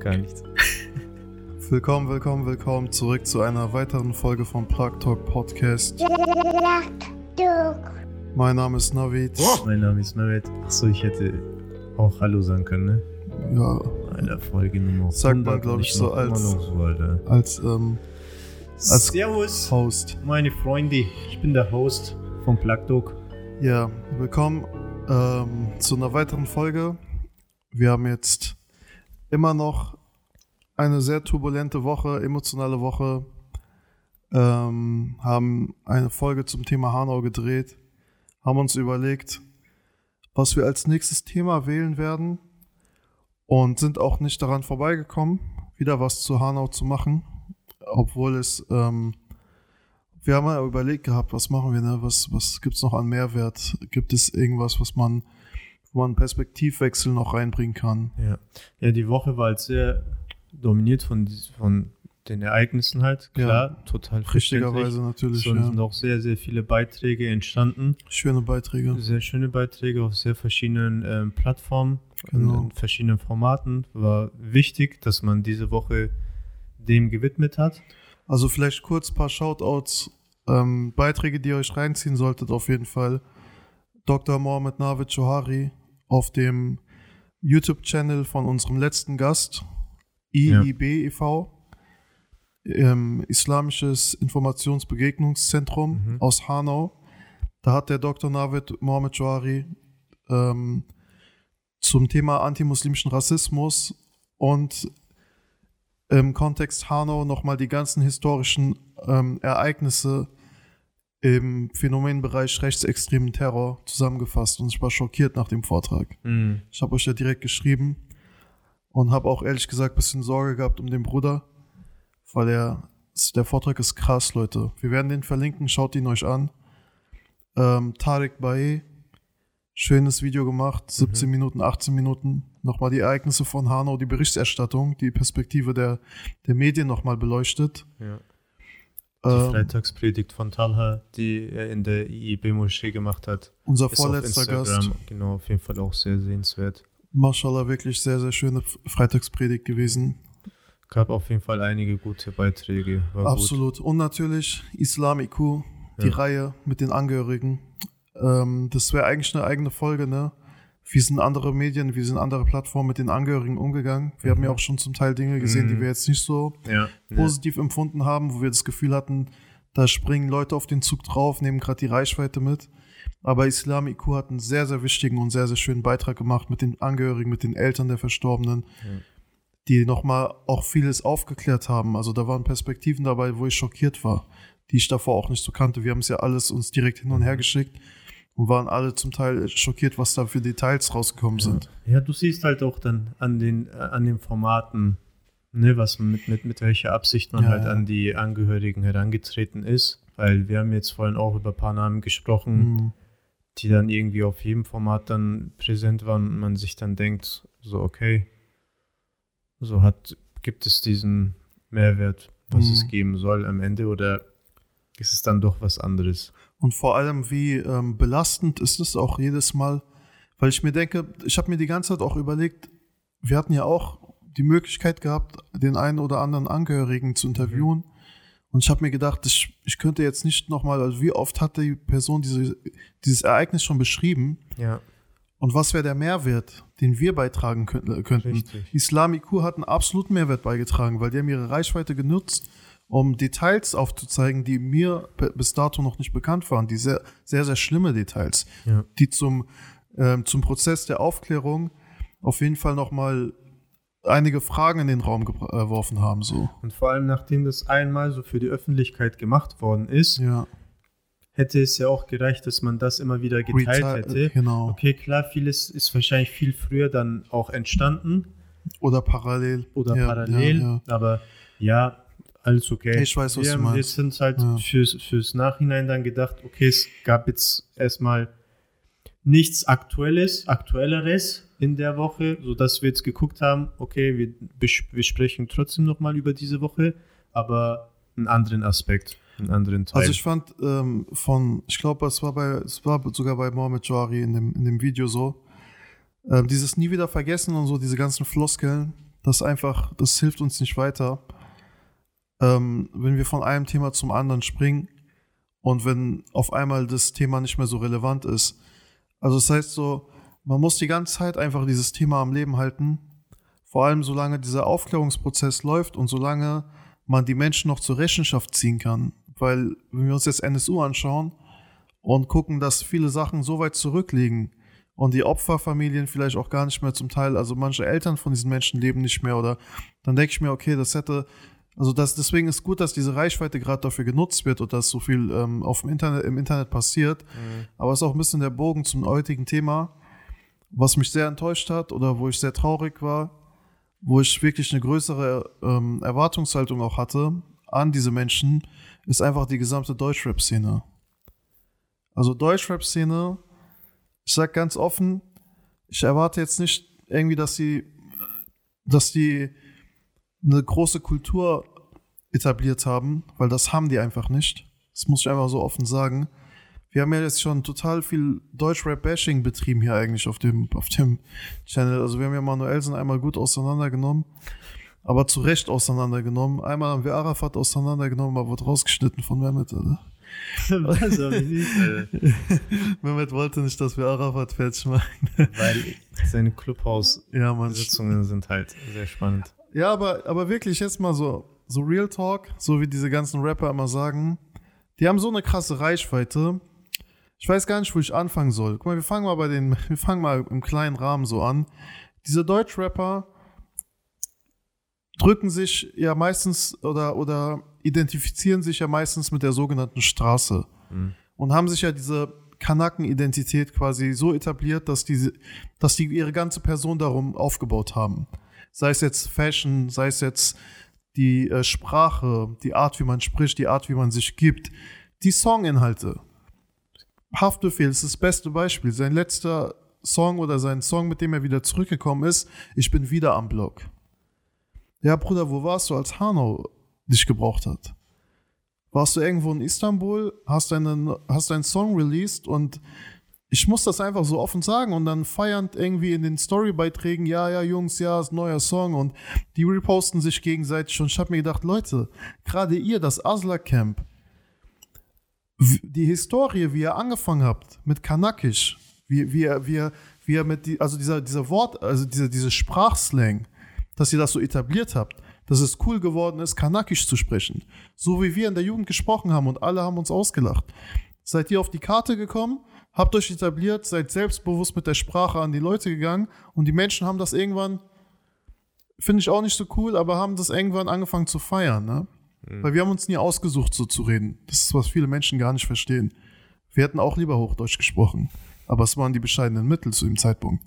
Gar nichts. Willkommen, willkommen, willkommen zurück zu einer weiteren Folge vom Plug Talk Podcast. Mein Name ist Navid. Mein Name ist Mehmet. Achso, ich hätte auch Hallo sagen können, ne? Ja, Alter, Folge Nummer Sagt man, 100 glaub und ich, so als- so, als ähm, Als Servus, Host. meine Freunde. Ich bin der Host vom Plug Talk. Ja, willkommen ähm, zu einer weiteren Folge. Wir haben jetzt immer noch eine sehr turbulente Woche, emotionale Woche. Ähm, haben eine Folge zum Thema Hanau gedreht, haben uns überlegt, was wir als nächstes Thema wählen werden und sind auch nicht daran vorbeigekommen, wieder was zu Hanau zu machen, obwohl es ähm, wir haben ja überlegt gehabt, was machen wir, ne? Was, was gibt es noch an Mehrwert? Gibt es irgendwas, was man, wo man Perspektivwechsel noch reinbringen kann? Ja. ja, die Woche war halt sehr dominiert von, von den Ereignissen halt. Klar, total verständlich. Richtigerweise natürlich, Es sind ja. auch sehr, sehr viele Beiträge entstanden. Schöne Beiträge. Sehr schöne Beiträge auf sehr verschiedenen ähm, Plattformen, Genau. in, in verschiedenen Formaten. War wichtig, dass man diese Woche dem gewidmet hat. Also vielleicht kurz ein paar Shoutouts, ähm, Beiträge, die ihr euch reinziehen solltet, auf jeden Fall. Dr. Mohamed Navid Johari auf dem YouTube-Channel von unserem letzten Gast, IIB e.V., ähm, Islamisches Informationsbegegnungszentrum Mhm. aus Hanau. Da hat der Dr. Navid Mohamed Johari ähm, zum Thema antimuslimischen Rassismus und im Kontext Hanau nochmal die ganzen historischen ähm, Ereignisse im Phänomenbereich rechtsextremen Terror zusammengefasst und ich war schockiert nach dem Vortrag. Mhm. Ich habe euch ja direkt geschrieben und habe auch ehrlich gesagt ein bisschen Sorge gehabt um den Bruder, weil er, der Vortrag ist krass, Leute. Wir werden den verlinken, schaut ihn euch an. Ähm, Tarek Bae, schönes Video gemacht, 17 Minuten, 18 Minuten. Nochmal die Ereignisse von Hanau, die Berichterstattung, die Perspektive der, der Medien nochmal beleuchtet. Ja. Die Ähm, Freitagspredigt von Talha, die er in der IIB-Moschee gemacht hat, unser vorletzter Gast. Genau auf jeden Fall auch sehr sehenswert. Mashallah, wirklich sehr, sehr schöne Freitagspredigt gewesen. Gab auf jeden Fall einige gute Beiträge. War Absolut. Und natürlich Islam IQ, die Ja. Reihe mit den Angehörigen. Ähm, das wäre eigentlich eine eigene Folge, ne? Wie sind andere Medien, wie sind andere Plattformen mit den Angehörigen umgegangen? Wir haben ja Mhm. auch schon zum Teil Dinge gesehen, die Mhm. wir jetzt nicht so. Ja. ja. positiv empfunden haben, wo wir das Gefühl hatten, da springen Leute auf den Zug drauf, nehmen gerade die Reichweite mit. Aber Islam IQ hat einen sehr, sehr wichtigen und sehr, sehr schönen Beitrag gemacht mit den Angehörigen, mit den Eltern der Verstorbenen, Ja. die nochmal auch vieles aufgeklärt haben. Also da waren Perspektiven dabei, wo ich schockiert war, die ich davor auch nicht so kannte. Wir haben es ja alles uns direkt hin und her geschickt und waren alle zum Teil schockiert, was da für Details rausgekommen sind. Ja, du siehst halt auch dann an den, äh, an den Formaten, ne, was mit, mit, mit welcher Absicht man Ja, halt ja. an die Angehörigen herangetreten ist. Weil wir haben jetzt vorhin auch über ein paar Namen gesprochen, Mhm. die dann irgendwie auf jedem Format dann präsent waren und man sich dann denkt, so okay, so hat, gibt es diesen Mehrwert, was Mhm. es geben soll am Ende oder ist es dann doch was anderes? Und vor allem, wie ähm, belastend ist es auch jedes Mal, weil ich mir denke, ich habe mir die ganze Zeit auch überlegt, wir hatten ja auch die Möglichkeit gehabt, den einen oder anderen Angehörigen zu interviewen. Und ich habe mir gedacht, ich, ich könnte jetzt nicht nochmal, also wie oft hat die Person diese, dieses Ereignis schon beschrieben Ja, und was wäre der Mehrwert, den wir beitragen könnten? richtig. Islam IQ hat einen absoluten Mehrwert beigetragen, weil die haben ihre Reichweite genutzt, um Details aufzuzeigen, die mir bis dato noch nicht bekannt waren, die sehr, sehr, sehr schlimme Details, Ja. die zum, ähm, zum Prozess der Aufklärung auf jeden Fall nochmal einige Fragen in den Raum äh, geworfen haben. So. Und vor allem, nachdem das einmal so für die Öffentlichkeit gemacht worden ist, Ja, hätte es ja auch gereicht, dass man das immer wieder geteilt Reti- hätte. Genau. Okay, klar, vieles ist wahrscheinlich viel früher dann auch entstanden Oder parallel. oder Ja, parallel, Ja, ja. aber ja, alles okay. Ich weiß, was wir, du haben- Wir meinst. sind halt Ja. fürs, fürs Nachhinein dann gedacht, okay, es gab jetzt erstmal nichts Aktuelles, Aktuelleres in der Woche, sodass wir jetzt geguckt haben, okay, wir, wir sprechen trotzdem nochmal über diese Woche, aber einen anderen Aspekt, einen anderen Teil. Also ich fand ähm, von, ich glaube, es war bei, es war sogar bei Mohamed Jawari in dem, in dem Video so, ähm, dieses nie wieder vergessen und so, diese ganzen Floskeln, Das einfach, das hilft uns nicht weiter. Ähm, wenn wir von einem Thema zum anderen springen und wenn auf einmal das Thema nicht mehr so relevant ist. Also das heißt so, man muss die ganze Zeit einfach dieses Thema am Leben halten. Vor allem solange dieser Aufklärungsprozess läuft und solange man die Menschen noch zur Rechenschaft ziehen kann. Weil, wenn wir uns jetzt NSU anschauen und gucken, dass viele Sachen so weit zurückliegen und die Opferfamilien vielleicht auch gar nicht mehr zum Teil, also manche Eltern von diesen Menschen leben nicht mehr oder dann denke ich mir, okay, das hätte, also das, deswegen ist gut, dass diese Reichweite gerade dafür genutzt wird und dass so viel ähm, auf dem Internet, im Internet passiert. Mhm. Aber es ist auch ein bisschen der Bogen zum heutigen Thema, was mich sehr enttäuscht hat oder wo ich sehr traurig war wo ich wirklich eine größere ähm, Erwartungshaltung auch hatte an diese Menschen, ist einfach die gesamte Deutschrap-Szene. Also Deutschrap-Szene, ich sag ganz offen, ich erwarte jetzt nicht irgendwie, dass sie, dass die eine große Kultur etabliert haben, weil das haben die einfach nicht. Das muss ich einfach so offen sagen wir haben ja jetzt schon total viel Deutsch-Rap-Bashing betrieben hier eigentlich auf dem, auf dem Channel. Also wir haben ja Manuelsen einmal gut auseinandergenommen, aber zu Recht auseinandergenommen. Einmal haben wir Arafat auseinandergenommen, aber wurde rausgeschnitten von Mehmet, oder? Was hab ich nicht, Mehmet wollte nicht, dass wir Arafat fertig machen. Weil seine Clubhouse-Sitzungen ja, sind halt sehr spannend. Ja, aber, aber wirklich jetzt mal so, so Real Talk, so wie diese ganzen Rapper immer sagen, die haben so eine krasse Reichweite, ich weiß gar nicht, wo ich anfangen soll. Guck mal, wir fangen mal bei den, wir fangen mal im kleinen Rahmen so an. Diese Deutschrapper drücken sich ja meistens oder, oder identifizieren sich ja meistens mit der sogenannten Straße. Mhm. Und haben sich ja diese Kanaken-Identität quasi so etabliert, dass die, dass die ihre ganze Person darum aufgebaut haben. Sei es jetzt Fashion, sei es jetzt die äh, Sprache, die Art, wie man spricht, die Art, wie man sich gibt, die Songinhalte. Haftbefehl ist das beste Beispiel. Sein letzter Song oder sein Song, mit dem er wieder zurückgekommen ist, ich bin wieder am Block. Ja, Bruder, wo warst du, als Hanau dich gebraucht hat? Warst du irgendwo in Istanbul, hast deinen, hast deinen Song released und ich muss das einfach so offen sagen und dann feiernd irgendwie in den Storybeiträgen, ja, ja, Jungs, ja, ist ein neuer Song und die reposten sich gegenseitig und ich habe mir gedacht, Leute, gerade ihr, das Asla Camp, die Historie, wie ihr angefangen habt mit Kanakisch, wie, wie, wie, wie ihr mit, die, also dieser, dieser Wort, also diese, diese Sprachslang, dass ihr das so etabliert habt, dass es cool geworden ist, Kanakisch zu sprechen. So wie wir in der Jugend gesprochen haben und alle haben uns ausgelacht. Seid ihr auf die Karte gekommen, habt euch etabliert, seid selbstbewusst mit der Sprache an die Leute gegangen und die Menschen haben das irgendwann, finde ich auch nicht so cool, aber haben das irgendwann angefangen zu feiern. Ne? Mhm. Weil wir haben uns nie ausgesucht, so zu reden. Das ist, was viele Menschen gar nicht verstehen. Wir hätten auch lieber Hochdeutsch gesprochen. Aber es waren die bescheidenen Mittel zu dem Zeitpunkt.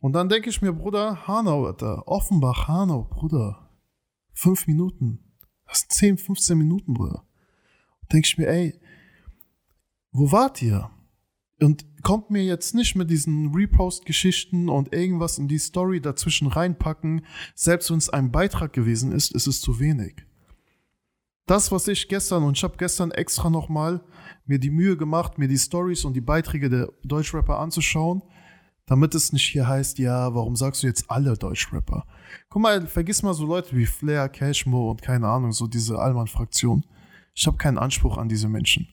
Und dann denke ich mir, Bruder, Hanau, Alter, Offenbach, Hanau, Bruder. Fünf Minuten. Das sind 10, 15 Minuten, Bruder. Denke ich mir, ey, wo wart ihr? Und kommt mir jetzt nicht mit diesen Repost-Geschichten und irgendwas in die Story dazwischen reinpacken. Selbst wenn es ein Beitrag gewesen ist, ist es zu wenig das, was ich gestern, und ich habe gestern extra nochmal mir die Mühe gemacht, mir die Stories und die Beiträge der Deutschrapper anzuschauen, damit es nicht hier heißt, ja, warum sagst du jetzt alle Deutschrapper? Guck mal, vergiss mal so Leute wie Flair, Cashmo und keine Ahnung, so diese Allmann-Fraktion. Ich habe keinen Anspruch an diese Menschen.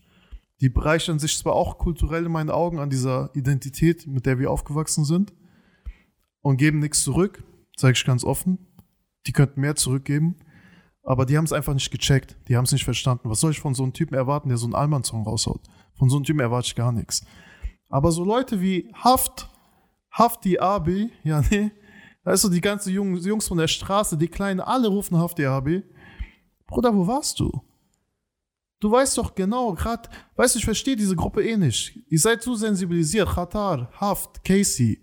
Die bereichern sich zwar auch kulturell in meinen Augen an dieser Identität, mit der wir aufgewachsen sind, und geben nichts zurück, sage ich ganz offen. Die könnten mehr zurückgeben. Aber die haben es einfach nicht gecheckt. Die haben es nicht verstanden. Was soll ich von so einem Typen erwarten, der so einen Allmann-Song raushaut? Von so einem Typen erwarte ich gar nichts. Aber so Leute wie Haft, Hafti Abi, ja, nee, da ist so die ganzen Jungs, von der Straße, die Kleinen, alle rufen Hafti Abi. Bruder, wo warst du? Du weißt doch genau, gerade, weißt du, ich verstehe diese Gruppe eh nicht. Ihr seid zu sensibilisiert. Khatar, Haft, Casey.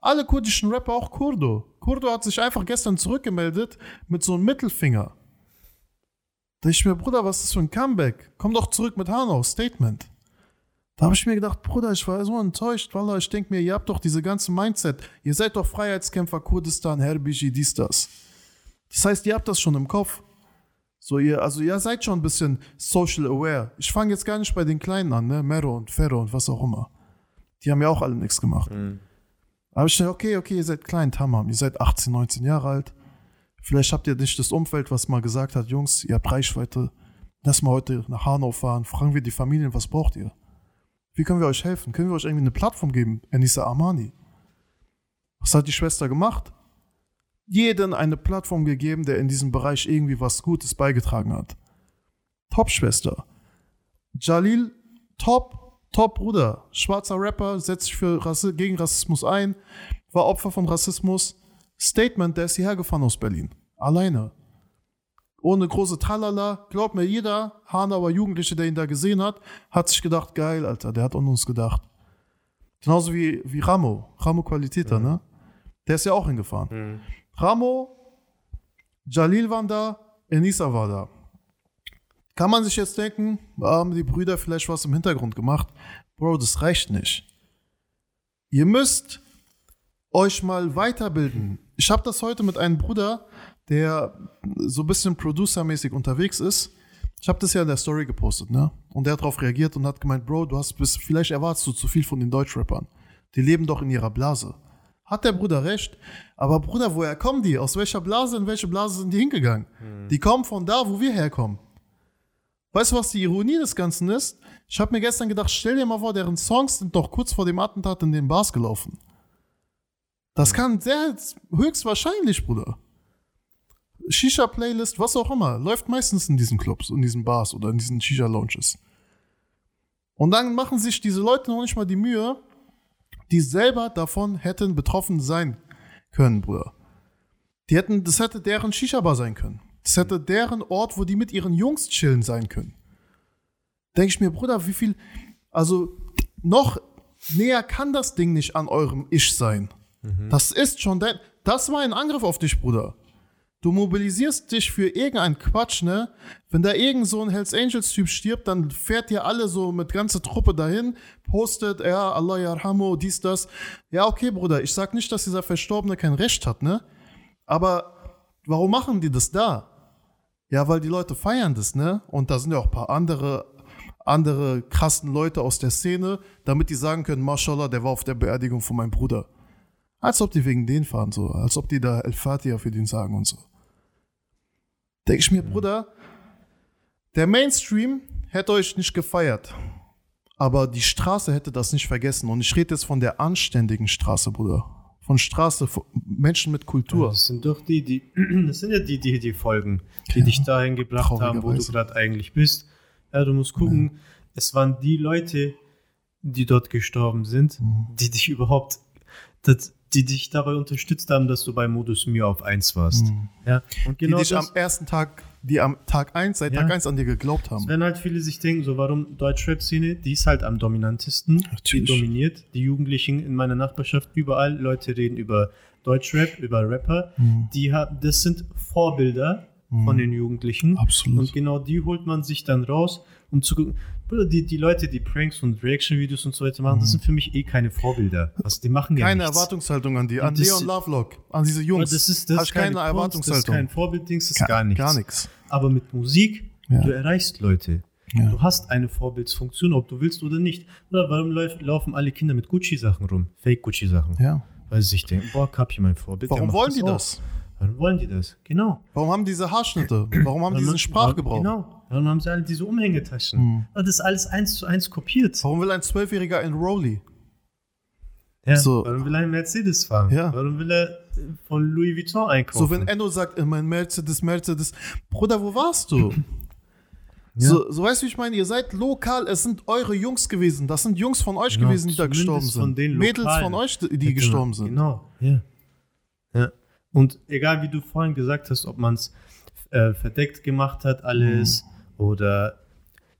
Alle kurdischen Rapper, auch Kurdo. Kurdo hat sich einfach gestern zurückgemeldet mit so einem Mittelfinger. Da ich mir, Bruder, was ist das für ein Comeback? Komm doch zurück mit Hanau, Statement. Da habe ich mir gedacht, Bruder, ich war so enttäuscht, weil ich denke mir, ihr habt doch diese ganze Mindset. Ihr seid doch Freiheitskämpfer, Kurdistan, Herbiji, dies, das. Das heißt, ihr habt das schon im Kopf. So, ihr, also ihr seid schon ein bisschen social aware. Ich fange jetzt gar nicht bei den Kleinen an, ne? Mero und Ferro und was auch immer. Die haben ja auch alle nichts gemacht. Mhm. Aber ich dachte, okay, okay, ihr seid klein, Tamam. Ihr seid 18, 19 Jahre alt. Vielleicht habt ihr nicht das Umfeld, was mal gesagt hat, Jungs, ihr habt Reichweite, lass mal heute nach Hanau fahren, fragen wir die Familien, was braucht ihr? Wie können wir euch helfen? Können wir euch irgendwie eine Plattform geben? Enisa Armani. Was hat die Schwester gemacht? Jeden eine Plattform gegeben, der in diesem Bereich irgendwie was Gutes beigetragen hat. Top-Schwester. Jalil, top, top Bruder. Schwarzer Rapper, setzt sich für Rassi gegen Rassismus ein, war Opfer von Rassismus. Statement, der ist hierher gefahren aus Berlin. Alleine. Ohne große Tralala. Glaubt mir, jeder Hanauer Jugendliche, der ihn da gesehen hat, hat sich gedacht, geil, Alter, der hat an uns gedacht. Genauso wie, wie Ramo. Ramo Qualitäter, ne? Der ist ja auch hingefahren. Mhm. Ramo, Jalil waren da, Enisa war da. Kann man sich jetzt denken, haben die Brüder vielleicht was im Hintergrund gemacht? Bro, das reicht nicht. Ihr müsst euch mal weiterbilden. Ich habe das heute mit einem Bruder, der so ein bisschen producermäßig unterwegs ist. Ich habe das ja in der Story gepostet, ne? Und der hat darauf reagiert und hat gemeint, Bro, du hast bis, vielleicht erwartest du zu viel von den Deutschrappern. Die leben doch in ihrer Blase. Hat der Bruder recht. Aber Bruder, woher kommen die? Aus welcher Blase, in welche Blase sind die hingegangen? Die kommen von da, wo wir herkommen. Weißt du, was die Ironie des Ganzen ist? Ich habe mir gestern gedacht, stell dir mal vor, deren Songs sind doch kurz vor dem Attentat in den Bars gelaufen. Das kann sehr höchstwahrscheinlich, Bruder. Shisha-Playlist, was auch immer, läuft meistens in diesen Clubs, in diesen Bars oder in diesen Shisha-Lounges. Und dann machen sich diese Leute noch nicht mal die Mühe, die selber davon hätten betroffen sein können, Bruder. Die hätten, das hätte deren Shisha-Bar sein können. Das hätte deren Ort, wo die mit ihren Jungs chillen sein können. Denke ich mir, Bruder, wie viel, also noch näher kann das Ding nicht an eurem Ich sein. Das ist schon dein, das war ein Angriff auf dich, Bruder. Du mobilisierst dich für irgendeinen Quatsch, ne? Wenn da irgend so ein Hells Angels Typ stirbt, dann fährt ihr alle so mit ganzer Truppe dahin, postet, ja, Allah yarhamu, dies, das. Ja, okay, Bruder, ich sag nicht, dass dieser Verstorbene kein Recht hat, ne? Aber warum machen die das da? Ja, weil die Leute feiern das, ne? Und da sind ja auch ein paar andere, andere krassen Leute aus der Szene, damit die sagen können, Mashallah, der war auf der Beerdigung von meinem Bruder. Als ob die wegen den fahren, so. Als ob die da El Fatiha für den sagen und so. Denke ich mir, Bruder, der Mainstream hätte euch nicht gefeiert. Aber die Straße hätte das nicht vergessen. Und ich rede jetzt von der anständigen Straße, Bruder. Von Straße, von Menschen mit Kultur. Das sind doch die, die, das sind ja die, die die folgen, die dich dahin gebracht haben, wo du gerade eigentlich bist. Ja, du musst gucken, es waren die Leute, die dort gestorben sind, Mhm. die dich überhaupt, das, die dich dabei unterstützt haben, dass du bei Modus Mio auf 1 warst. Ja, und Mhm. Die genau dich das, am ersten Tag, die am Tag 1, seit Ja. Tag 1 an dir geglaubt haben. wenn halt viele sich denken, so warum Deutschrap-Szene, die ist halt am dominantesten, die Natürlich. dominiert. Die Jugendlichen in meiner Nachbarschaft, überall, Leute reden über Deutschrap, über Rapper. Mhm. Die haben, das sind Vorbilder von den Jugendlichen. Absolut. Und genau die holt man sich dann raus, um zu gucken. Bruder, Die, die Leute, die Pranks und Reaction-Videos und so weiter machen, das sind für mich eh keine Vorbilder. Also die machen ja keine nichts. Erwartungshaltung an die, an Und das- Leon Lovelock, an diese Jungs. Das ist, das Hast ist keine, keine Kunst, das ist Erwartungshaltung. kein Vorbilddings, das ist gar nichts. Gar nichts. Aber mit Musik, Ja. du erreichst Leute. Ja. Du hast eine Vorbildsfunktion, ob du willst oder nicht. Oder warum laufen alle Kinder mit Gucci-Sachen rum? Fake-Gucci-Sachen. Ja. Weil sie sich denken, boah, Kapi, mein Vorbild. Warum wollen die auch. Warum wollen die das? Genau. Warum haben diese Haarschnitte? Warum haben die diesen Sprachgebrauch? Genau. Warum haben sie alle diese Umhängetaschen? Mhm. Das ist alles eins zu eins kopiert. Warum will ein Zwölfjähriger ein Rolli? Ja. So. Warum will er einen Mercedes fahren? Ja. Warum will er von Louis Vuitton einkaufen? So, wenn Enno sagt, äh, mein Mercedes, Mercedes, Bruder, wo warst du? Ja. So, so weißt du, wie ich meine, ihr seid lokal, es sind eure Jungs gewesen. Das sind Jungs von euch Genau, gewesen, die da gestorben sind. von den Mädels von euch, die Ja, gestorben genau, sind. Genau, ja. ja. Und egal wie du vorhin gesagt hast, ob man es äh, verdeckt gemacht hat, alles, Mhm. oder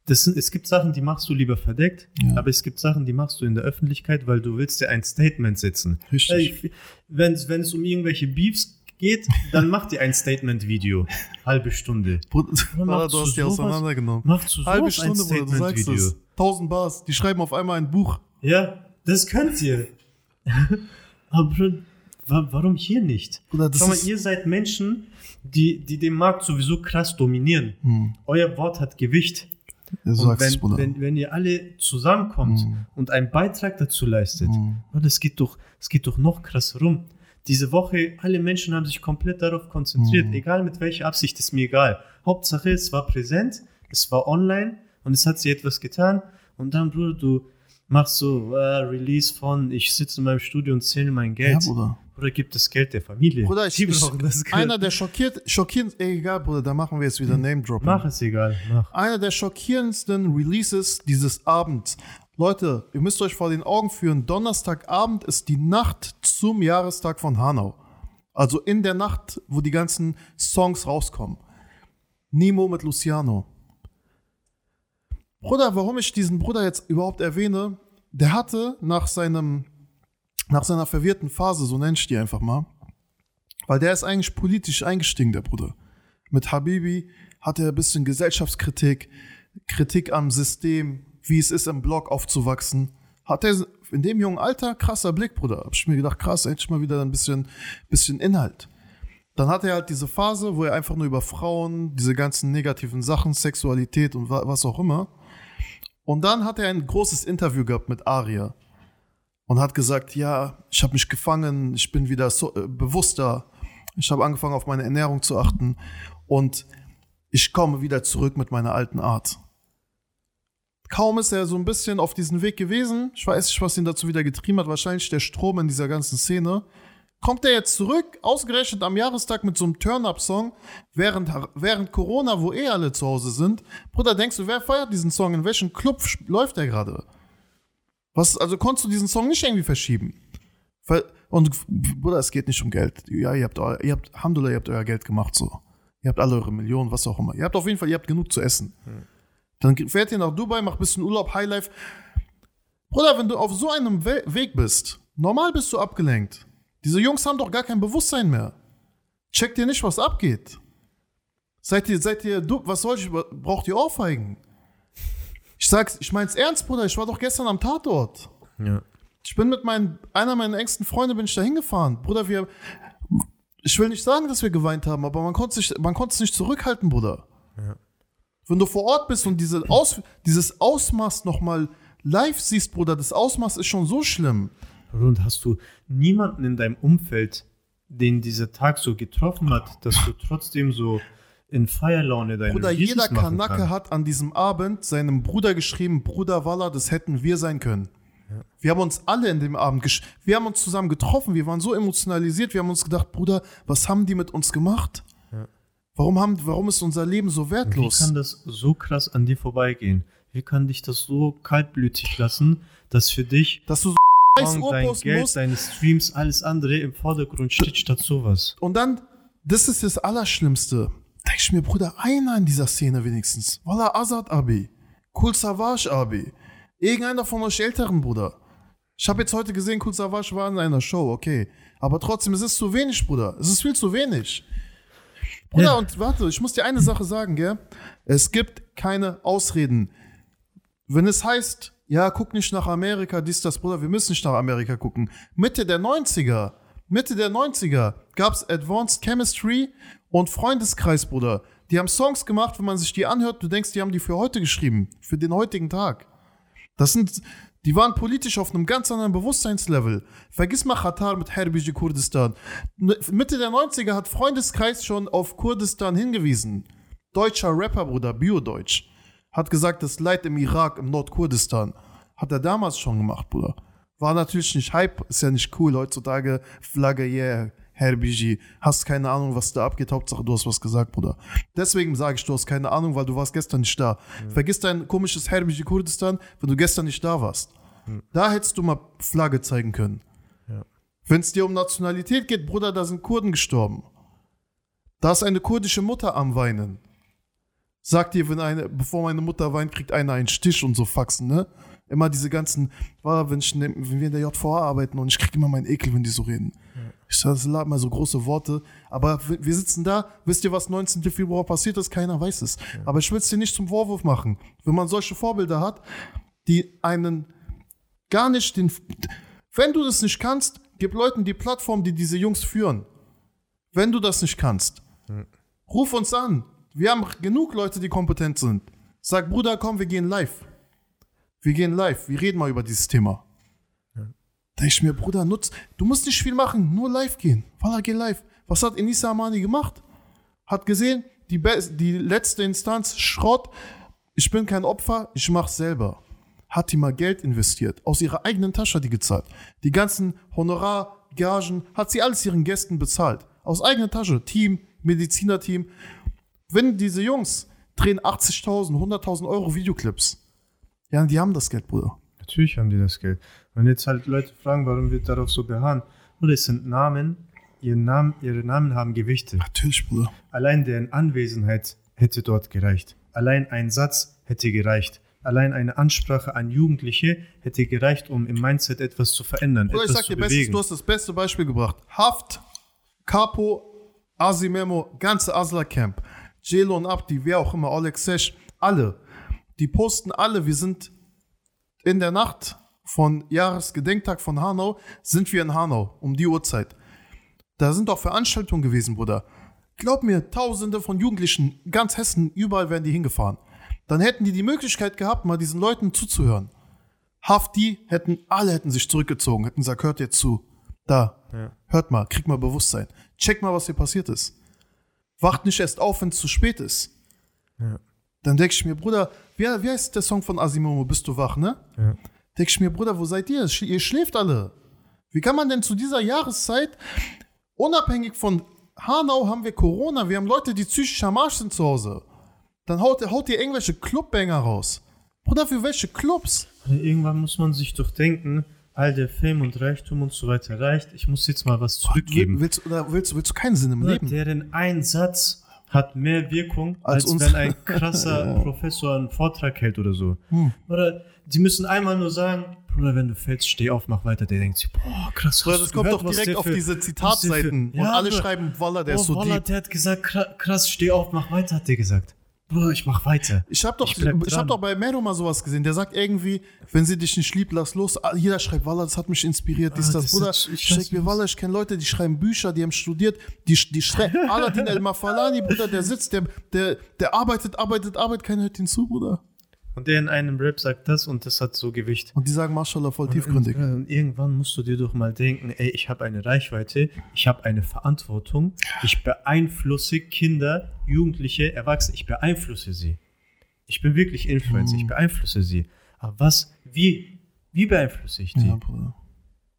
das es gibt Sachen, die machst du lieber verdeckt, Ja. aber es gibt Sachen, die machst du in der Öffentlichkeit, weil du willst dir ein Statement setzen. Richtig. Wenn es um irgendwelche Beefs geht, dann mach dir ein Statement-Video. Halbe Stunde. Bruder, du hast die sowas? auseinandergenommen. Mach zu Halbe sowas ein Stunde, Bruder, du sagst Statement-Video. es. 1000 Bars, die schreiben auf einmal ein Buch. Ja, das könnt ihr. Aber warum hier nicht? Bruder, das Schau mal, ihr seid Menschen, die, die den Markt sowieso krass dominieren. Hm, Euer Wort hat Gewicht. Und wenn, Bruder. wenn, wenn ihr alle zusammenkommt Mhm. und einen Beitrag dazu leistet, oh, das geht doch, es geht doch noch krasser rum. diese Woche, alle Menschen haben sich komplett darauf konzentriert, Mhm. egal mit welcher Absicht, ist mir egal. Hauptsache, es war präsent, es war online und es hat sich etwas getan. Und dann, Bruder, du machst so äh, Release von, ich sitze in meinem Studio und zähle mein Ja, Geld. Bruder. Oder gibt das Geld der Familie. Bruder, ich, ich, brauchen das Geld. einer der schockiert, schockierend, ey, egal, Bruder, da machen wir jetzt wieder Name-Dropping. Mach es egal, mach. Einer der schockierendsten Releases dieses Abends. Leute, ihr müsst euch vor den Augen führen, Donnerstagabend ist die Nacht zum Jahrestag von Hanau. Also in der Nacht, wo die ganzen Songs rauskommen. Nemo mit Luciano. Bruder, warum ich diesen Bruder jetzt überhaupt erwähne, der hatte nach seinem, nach seiner verwirrten Phase, so nenne ich die einfach mal, weil der ist eigentlich politisch eingestiegen, der Bruder. Mit Habibi hat er ein bisschen Gesellschaftskritik, Kritik am System, wie es ist, im Blog aufzuwachsen. Hat er in dem jungen Alter krasser Blick, Bruder. Hab ich mir gedacht, krass, endlich mal wieder ein bisschen, bisschen Inhalt. Dann hat er halt diese Phase, wo er einfach nur über Frauen, diese ganzen negativen Sachen, Sexualität und wa- was auch immer. Und dann hat er ein großes Interview gehabt mit Aria und hat gesagt, ja, ich habe mich gefangen, ich bin wieder so, äh, bewusster, ich habe angefangen auf meine Ernährung zu achten und ich komme wieder zurück mit meiner alten Art. Kaum ist er so ein bisschen auf diesen Weg gewesen, ich weiß nicht, was ihn dazu wieder getrieben hat, wahrscheinlich der Strom in dieser ganzen Szene, kommt er jetzt zurück, ausgerechnet am Jahrestag mit so einem Turn-Up-Song, während, während Corona, wo eh alle zu Hause sind. Bruder, denkst du, wer feiert diesen Song? In welchem Club läuft der gerade? Was, also konntest du diesen Song nicht irgendwie verschieben? Und Bruder, es geht nicht um Geld. Ja, ihr habt, ihr habt, Alhamdulillah, ihr habt euer Geld gemacht so. Ihr habt alle eure Millionen, was auch immer. Ihr habt auf jeden Fall, ihr habt genug zu essen. Dann fährt ihr nach Dubai, macht ein bisschen Urlaub, Highlife. Bruder, wenn du auf so einem We Weg bist, normal bist du abgelenkt. Diese Jungs haben doch gar kein Bewusstsein mehr. Checkt ihr nicht, was abgeht? Seid ihr, seid ihr, du, was soll ich, braucht ihr Ohrfeigen? Ich sag's, ich mein's ernst, Bruder, ich war doch gestern am Tatort. Ja. Ich bin mit meinen, einer meiner engsten Freunde bin ich da hingefahren. Bruder, wir, ich will nicht sagen, dass wir geweint haben, aber man konnte sich, man konnte es nicht zurückhalten, Bruder. Wenn du vor Ort bist und diese Aus, dieses Ausmaß nochmal live siehst, Bruder, das Ausmaß ist schon so schlimm. Und hast du niemanden in deinem Umfeld, den dieser Tag so getroffen hat, dass du trotzdem so in Feierlaune deine Bruder, Releases jeder Kanake kann? hat an diesem Abend seinem Bruder geschrieben, Bruder Walla, das hätten wir sein können. Wir haben uns alle in dem Abend, gesch wir haben uns zusammen getroffen, wir waren so emotionalisiert, wir haben uns gedacht, Bruder, was haben die mit uns gemacht? Warum, haben, warum ist unser Leben so Wie wertlos? kann das so krass an dir vorbeigehen? Wie kann dich das so kaltblütig lassen, dass für dich Dass du so dein Geld, musst deine Streams, alles andere im Vordergrund steht statt sowas? und dann, das ist das Allerschlimmste. Denk ich mir, Bruder, einer in dieser Szene wenigstens. Walla Azad Abi. Kul Savage Abi. Irgendeiner von euch Älteren, Bruder. Ich habe jetzt heute gesehen, Kul Savage war in einer Show, okay. Aber trotzdem, es ist zu wenig, Bruder. Es ist viel zu wenig. Bruder, Ja. und warte, ich muss dir eine Sache sagen, gell? Es gibt keine Ausreden. Wenn es heißt, ja, guck nicht nach Amerika, dies, das, Bruder, wir müssen nicht nach Amerika gucken. Mitte der 90er, Mitte der 90er gab's Advanced Chemistry und Freundeskreis, Bruder. Die haben Songs gemacht, wenn man sich die anhört, du denkst, die haben die für heute geschrieben, für den heutigen Tag. Das sind, die waren politisch auf einem ganz anderen Bewusstseinslevel. Vergiss mal Qatar mit Herbiji Kurdistan. N- Mitte der 90er hat Freundeskreis schon auf Kurdistan hingewiesen. Deutscher Rapper, Bruder, Biodeutsch, hat gesagt, das Leid im Irak, im Nordkurdistan, hat er damals schon gemacht, Bruder. War natürlich nicht Hype, ist ja nicht cool. Heutzutage Flagge, yeah, Herbiji, hast keine Ahnung, was da abgeht. Hauptsache, du hast was gesagt, Bruder. Deswegen sage ich, du hast keine Ahnung, weil du warst gestern nicht da. Vergiss dein komisches Herbiji Kurdistan, wenn du gestern nicht da warst. Da hättest du mal Flagge zeigen können. Wenn es dir um Nationalität geht, Bruder, da sind Kurden gestorben. Da ist eine kurdische Mutter am Weinen. Sagt dir, wenn eine, bevor meine Mutter weint, kriegt einer einen Stich und so Faxen, ne? Immer diese ganzen, wenn, ich, ne- wenn wir in der JVA arbeiten und ich krieg immer meinen Ekel, wenn die so reden. Ich sag, das sind immer so große Worte. Aber wir sitzen da, wisst ihr, was 19. Februar passiert ist? Keiner weiß es. Aber ich will es dir nicht zum Vorwurf machen. Wenn man solche Vorbilder hat, die einen gar nicht den. Wenn du das nicht kannst, gib Leuten die Plattform, die diese Jungs führen. Wenn du das nicht kannst, ruf uns an. Wir haben genug Leute, die kompetent sind. Sag, Bruder, komm, wir gehen live. Wir gehen live. Wir reden mal über dieses Thema. Da ich mir, Bruder, nutz, du musst nicht viel machen, nur live gehen. Wallah, geh live. Was hat Enisa Amani gemacht? Hat gesehen, die, be- die letzte Instanz, Schrott, ich bin kein Opfer, ich mach's selber. Hat die mal Geld investiert, aus ihrer eigenen Tasche hat die gezahlt. Die ganzen Honorar, Gagen, hat sie alles ihren Gästen bezahlt. Aus eigener Tasche, Team, Medizinerteam. Wenn diese Jungs drehen 80.000, 100.000 Euro Videoclips, ja, die haben das Geld, Bruder. Natürlich haben die das Geld. Und jetzt halt Leute fragen, warum wir darauf so beharren. Oder es sind Namen, ihre Namen, ihre Namen haben Gewichte. Natürlich, Bruder. Allein deren Anwesenheit hätte dort gereicht. Allein ein Satz hätte gereicht. Allein eine Ansprache an Jugendliche hätte gereicht, um im Mindset etwas zu verändern, Bruder, ich etwas sag zu dir, bestes, du hast das beste Beispiel gebracht. Haft, Capo, Asimemo, ganze Asla-Camp, Jelo und Abdi, wer auch immer, Oleg Sesh, alle. Die posten alle, wir sind in der Nacht von Jahresgedenktag von Hanau, sind wir in Hanau, um die Uhrzeit. Da sind doch Veranstaltungen gewesen, Bruder. Glaub mir, tausende von Jugendlichen, ganz Hessen, überall werden die hingefahren. Dann hätten die die Möglichkeit gehabt, mal diesen Leuten zuzuhören. Hafti hätten, alle hätten sich zurückgezogen, hätten gesagt, hört jetzt zu. Da, Ja. hört mal, kriegt mal Bewusstsein. Check mal, was hier passiert ist. Wacht nicht erst auf, wenn es zu spät ist. Ja. Dann denke ich mir, Bruder, wie, wie heißt der Song von Asimomo, Bist du wach, ne? Ja. Denke ich mir, Bruder, wo seid ihr? Ihr schläft alle. Wie kann man denn zu dieser Jahreszeit, unabhängig von Hanau haben wir Corona, wir haben Leute, die psychisch am Arsch sind zu Hause. Dann haut, haut ihr irgendwelche Clubbanger raus. Bruder, für welche Clubs? Also Irgendwann muss man sich doch denken, all der Fame und Reichtum und so weiter reicht. Ich muss jetzt mal was zurückgeben. Willst, oder willst, willst du keinen Sinn im Bruder, Leben? Deren ein Satz hat mehr Wirkung, Als als, wenn ein krasser Professor einen Vortrag hält oder so. Hm. Oder die müssen einmal nur sagen, Bruder, wenn du fällst, steh auf, mach weiter. Der denkt sich, boah, krass. Bruder, das kommt gehört, doch direkt auf für- diese Zitatseiten für- und alle schreiben, Walla, der oh, ist so Wallah, deep. der hat gesagt, kra- krass, steh auf, mach weiter, hat der gesagt. Ich mach weiter. Ich habe doch, Ich hab doch bei Mero mal sowas gesehen. Der sagt irgendwie, wenn sie dich nicht liebt, lass los. Ah, Jeder schreibt, Walla, das hat mich inspiriert. Dies, Ah, das, das Bruder. ist- ich weiß mir. Walla, ich kenne Leute, die schreiben Bücher, die haben studiert. Die, die schreiben, Aladdin El Mafalani, Bruder, der sitzt, der, der, der arbeitet, arbeitet, arbeitet, keiner hört ihn zu, Bruder. Und der in einem Rap sagt das und das hat so Gewicht. Und die sagen, Mashallah, voll tiefgründig. Und, und irgendwann musst du dir doch mal denken, ey, ich habe eine Reichweite, ich habe eine Verantwortung, ich beeinflusse Kinder, Jugendliche, Erwachsene, ich beeinflusse sie. Ich bin wirklich Influencer, ich beeinflusse sie. Aber was, wie, wie beeinflusse ich die? Ja, Bruder.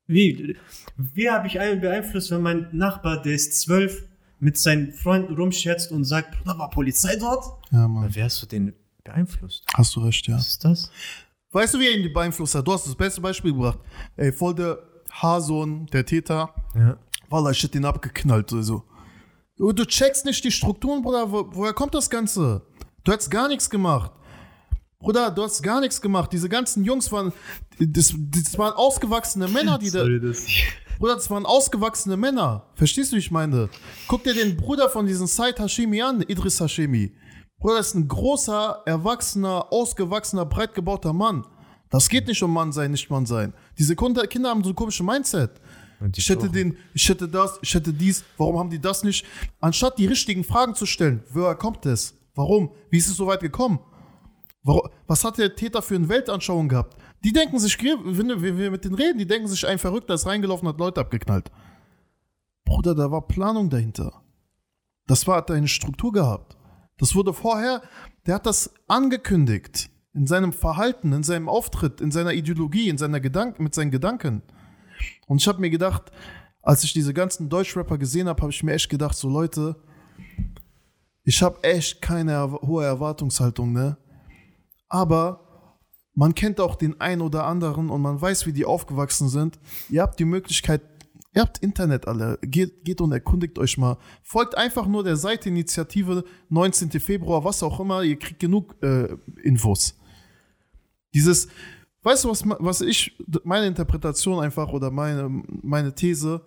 Wie, wie habe ich einen beeinflusst, wenn mein Nachbar, der ist zwölf, mit seinen Freunden rumscherzt und sagt, Bruder, war Polizei dort? Ja, Mann. Dann wärst du den beeinflusst. Hast du recht, ja. Was ist das? Weißt du, wie er ihn beeinflusst hat? Du hast das beste Beispiel gebracht. Ey, voll der Haarsohn, der Täter. Ja. Wallah, ich hätte ihn abgeknallt oder so. Du du checkst nicht die Strukturen, Bruder. Wo, woher kommt das Ganze? Du hast gar nichts gemacht. Bruder, du hast gar nichts gemacht. Diese ganzen Jungs waren, das, das waren ausgewachsene Männer, die da, Sorry, dass ich Bruder, das waren ausgewachsene Männer. Verstehst du, wie ich meine? Guck dir den Bruder von diesem Said Hashemi an, Idris Hashemi. Bruder, das ist ein großer, erwachsener, ausgewachsener, breit gebauter Mann. Das geht nicht um Mann sein, nicht Mann sein. Diese Kinder, haben so ein komisches Mindset. Ich hätte den, ich hätte das, ich hätte dies, warum haben die das nicht? Anstatt die richtigen Fragen zu stellen, woher kommt es? Warum? Wie ist es so weit gekommen? Warum, was hat der Täter für eine Weltanschauung gehabt? Die denken sich, wenn wir, wenn wir mit denen reden, die denken sich, ein Verrückter ist reingelaufen, hat Leute abgeknallt. Bruder, da war Planung dahinter. Das war, hat eine Struktur gehabt. Das wurde vorher, der hat das angekündigt. In seinem Verhalten, in seinem Auftritt, in seiner Ideologie, in seiner Gedanken, mit seinen Gedanken. Und ich habe mir gedacht, als ich diese ganzen Deutschrapper gesehen habe, habe ich mir echt gedacht, so Leute, ich habe echt keine hohe Erwartungshaltung, ne? Aber man kennt auch den einen oder anderen und man weiß, wie die aufgewachsen sind. Ihr habt die Möglichkeit, ihr habt Internet alle. Geht, geht und erkundigt euch mal. Folgt einfach nur der Seite Initiative 19. Februar, was auch immer. Ihr kriegt genug äh, Infos. Dieses, weißt du, was, was ich, meine Interpretation einfach oder meine, meine These,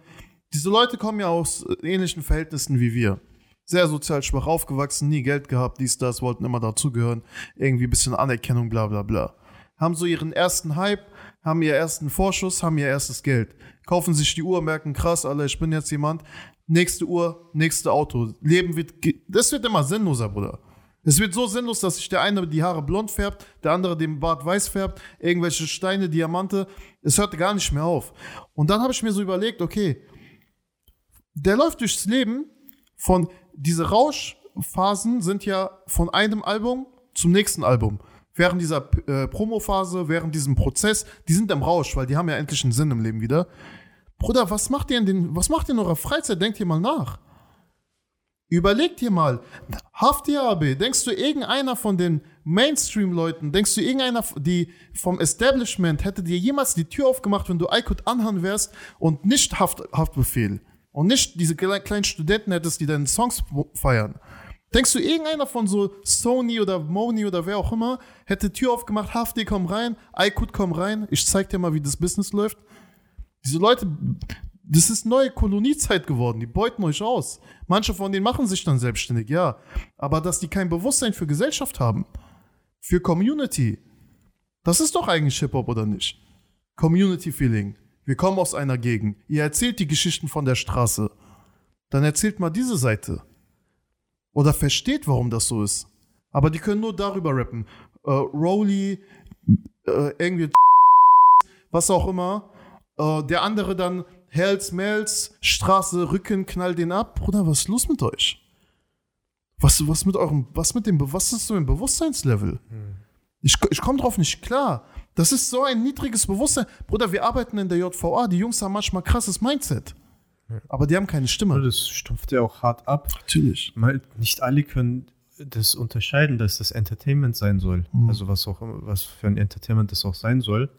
diese Leute kommen ja aus ähnlichen Verhältnissen wie wir. Sehr sozial schwach aufgewachsen, nie Geld gehabt, dies, das, wollten immer dazugehören, irgendwie ein bisschen Anerkennung, bla bla bla. Haben so ihren ersten Hype, haben ihren ersten Vorschuss, haben ihr erstes Geld. Kaufen sich die Uhr, merken, krass, Alter, ich bin jetzt jemand. Nächste Uhr, nächste Auto. Leben wird, das wird immer sinnloser, Bruder. Es wird so sinnlos, dass sich der eine die Haare blond färbt, der andere den Bart weiß färbt, irgendwelche Steine, Diamante. Es hört gar nicht mehr auf. Und dann habe ich mir so überlegt, okay, der läuft durchs Leben von, diese Rauschphasen sind ja von einem Album zum nächsten Album. Während dieser äh, Promophase, während diesem Prozess, die sind im Rausch, weil die haben ja endlich einen Sinn im Leben wieder. Bruder, was macht ihr in den, was macht ihr in eurer Freizeit? Denkt ihr mal nach. Überleg dir mal, Haftiabe, denkst du irgendeiner von den Mainstream-Leuten, denkst du irgendeiner, die vom Establishment hätte dir jemals die Tür aufgemacht, wenn du Aykut Anhan wärst und nicht Haft, Haftbefehl und nicht diese kleinen Studenten hättest, die deine Songs feiern? Denkst du, irgendeiner von so Sony oder Moni oder wer auch immer hätte Tür aufgemacht, Hafti, komm rein, Aykut, komm rein, ich zeig dir mal, wie das Business läuft? Diese Leute, das ist neue Koloniezeit geworden. Die beuten euch aus. Manche von denen machen sich dann selbstständig, ja. Aber dass die kein Bewusstsein für Gesellschaft haben, für Community, das ist doch eigentlich Hip-Hop, oder nicht? Community-Feeling. Wir kommen aus einer Gegend. Ihr erzählt die Geschichten von der Straße. Dann erzählt mal diese Seite. Oder versteht, warum das so ist. Aber die können nur darüber rappen. Äh, Rowley, äh, irgendwie, was auch immer. Äh, der andere dann Hells, Mells, Straße, Rücken, knall den ab. Bruder, was ist los mit euch? Was, was mit eurem, was mit dem, was ist so ein Bewusstseinslevel? Hm. Ich, ich komme drauf nicht klar. Das ist so ein niedriges Bewusstsein. Bruder, wir arbeiten in der JVA. Die Jungs haben manchmal krasses Mindset. Aber die haben keine Stimme. Das stumpft ja auch hart ab. Natürlich. Mal, nicht alle können das unterscheiden, dass das Entertainment sein soll. Mhm. Also was auch was für ein Entertainment das auch sein soll.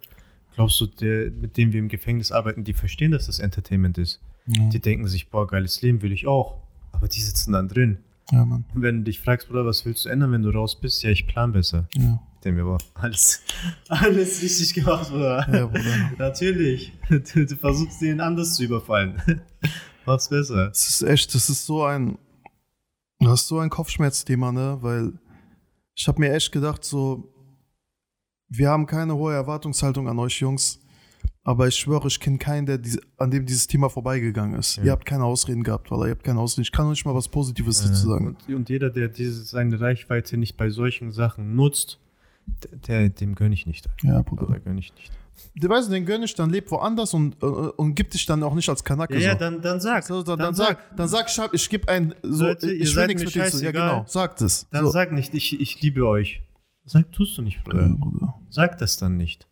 Glaubst du, der, mit dem wir im Gefängnis arbeiten, die verstehen, dass das Entertainment ist? Ja. Die denken sich, boah, geiles Leben will ich auch. Aber die sitzen dann drin. Ja, Mann. Und wenn du dich fragst, Bruder, was willst du ändern, wenn du raus bist? Ja, ich plan besser. Ja. Dem wir alles, alles richtig gemacht, Bruder. Ja, Bruder. Natürlich. Du, du, versuchst den anders zu überfallen. Mach's besser. Das ist echt, das ist so ein, das ist so ein Kopfschmerzthema, ne? Weil ich habe mir echt gedacht, so, wir haben keine hohe Erwartungshaltung an euch Jungs, aber ich schwöre, ich kenne keinen, der diese, an dem dieses Thema vorbeigegangen ist. Ja. Ihr habt keine Ausreden gehabt, weil ihr habt keine Ausreden. Ich kann euch mal was Positives dazu sagen. Und, und, jeder, der diese, seine Reichweite nicht bei solchen Sachen nutzt, der, dem gönne ich nicht. Ja, Bruder. Oder gönne ich nicht. Du weißt, den gönn ich, dann lebt woanders und, und, und gib dich dann auch nicht als Kanake. Ja, so. ja dann, dann sag. So, dann, dann, sag, dann sag, ich, ich gebe ein, so, Leute, ich will nichts mit dir zu. Ja, genau, sag das. Dann so. sag nicht, ich, ich liebe euch. Sag, tust du nicht, Bruder. Ja, Bruder. Sag das dann nicht.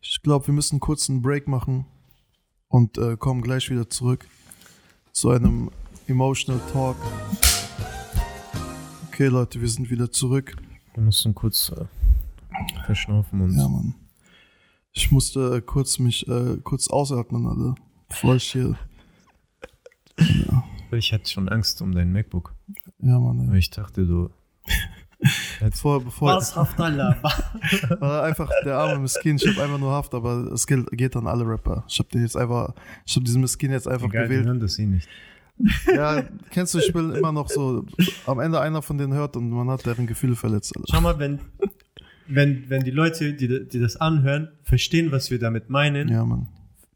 Ich glaube, wir müssen kurz einen Break machen und äh, kommen gleich wieder zurück zu einem Emotional Talk. Okay, Leute, wir sind wieder zurück. Wir mussten kurz äh, verschnaufen und. Ja, Mann. Ich musste äh, kurz mich äh, kurz ausatmen, alle. Bevor ich hier. ja. Ich hatte schon Angst um dein MacBook. Ja, Mann. Ja. Ich dachte, du Bevor, bevor, Was Haft Allah? einfach der arme Miskin, ich habe einfach nur Haft, aber es geht, geht an alle Rapper. Ich habe den jetzt einfach, ich habe diesen Miskin jetzt einfach Egal, gewählt. Die hören das eh nicht. Ja, kennst du, ich bin immer noch so, am Ende einer von denen hört und man hat deren Gefühle verletzt. Alter. Schau mal, wenn, wenn, wenn die Leute, die, die das anhören, verstehen, was wir damit meinen. Ja, Mann.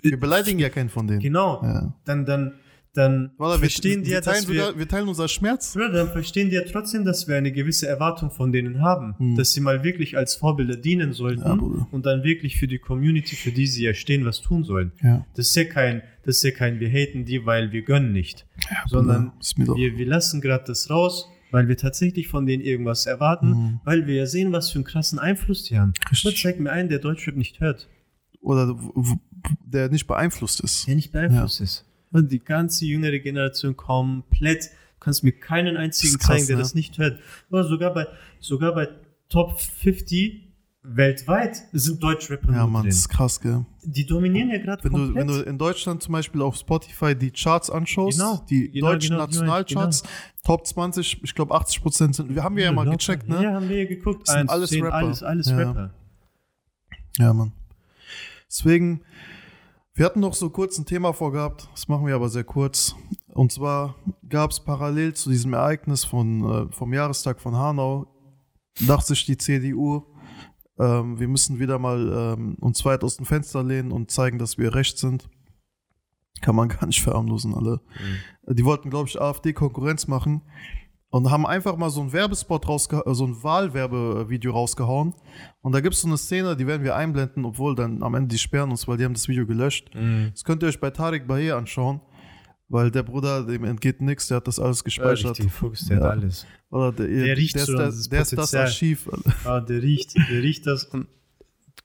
Wir beleidigen ja keinen von denen. Genau. Ja. Dann, dann, dann Walla, verstehen wir, die ja, dass wir, sogar, wir teilen unser Schmerz. Oder dann verstehen die ja trotzdem, dass wir eine gewisse Erwartung von denen haben, hm. dass sie mal wirklich als Vorbilder dienen sollten ja, und dann wirklich für die Community, für die sie ja stehen, was tun sollen. Ja. Das ist ja kein, das ist ja kein, wir haten die, weil wir gönnen nicht, ja, sondern wir, wir lassen gerade das raus, weil wir tatsächlich von denen irgendwas erwarten, mhm. weil wir ja sehen, was für einen krassen Einfluss die haben. Richtig. zeig mir einen, der Deutschrap nicht hört. Oder der nicht beeinflusst ist. Der nicht beeinflusst ja. ist. Und die ganze jüngere Generation komplett. Du kannst mir keinen einzigen krass, zeigen, der ne? das nicht hört. Aber sogar bei, sogar bei Top 50 weltweit sind Deutschrapper Ja, Mann, das ist krass, gell? Die dominieren ja gerade wenn komplett. Du, wenn du in Deutschland zum Beispiel auf Spotify die Charts anschaust, genau, die genau, deutschen genau, Nationalcharts, genau. Top 20, ich glaube 80 Prozent sind, wir haben wir ja, ja mal gecheckt, ne? Ja, haben wir ja geguckt. Das sind alles 10, Rapper. Alles, alles ja. Rapper. Ja, Mann. Deswegen, wir hatten noch so kurz ein Thema vorgehabt, das machen wir aber sehr kurz. Und zwar gab es parallel zu diesem Ereignis von, äh, vom Jahrestag von Hanau, dachte sich die CDU, ähm, wir müssen wieder mal ähm, uns weit aus dem Fenster lehnen und zeigen, dass wir recht sind. Kann man gar nicht verarmlosen, alle. Mhm. Die wollten, glaube ich, AfD Konkurrenz machen. Und haben einfach mal so ein Werbespot rausgehauen, so ein Wahlwerbevideo rausgehauen. Und da gibt es so eine Szene, die werden wir einblenden, obwohl dann am Ende die sperren uns, weil die haben das Video gelöscht. Mhm. Das könnt ihr euch bei Tarek Baye anschauen, weil der Bruder, dem entgeht nichts, der hat das alles gespeichert. Richtig, Fuchs, der Ja. hat alles. Oder der, Der riecht der, so, ist, der, das der ist das. Archiv. Ah, der riecht, der riecht das und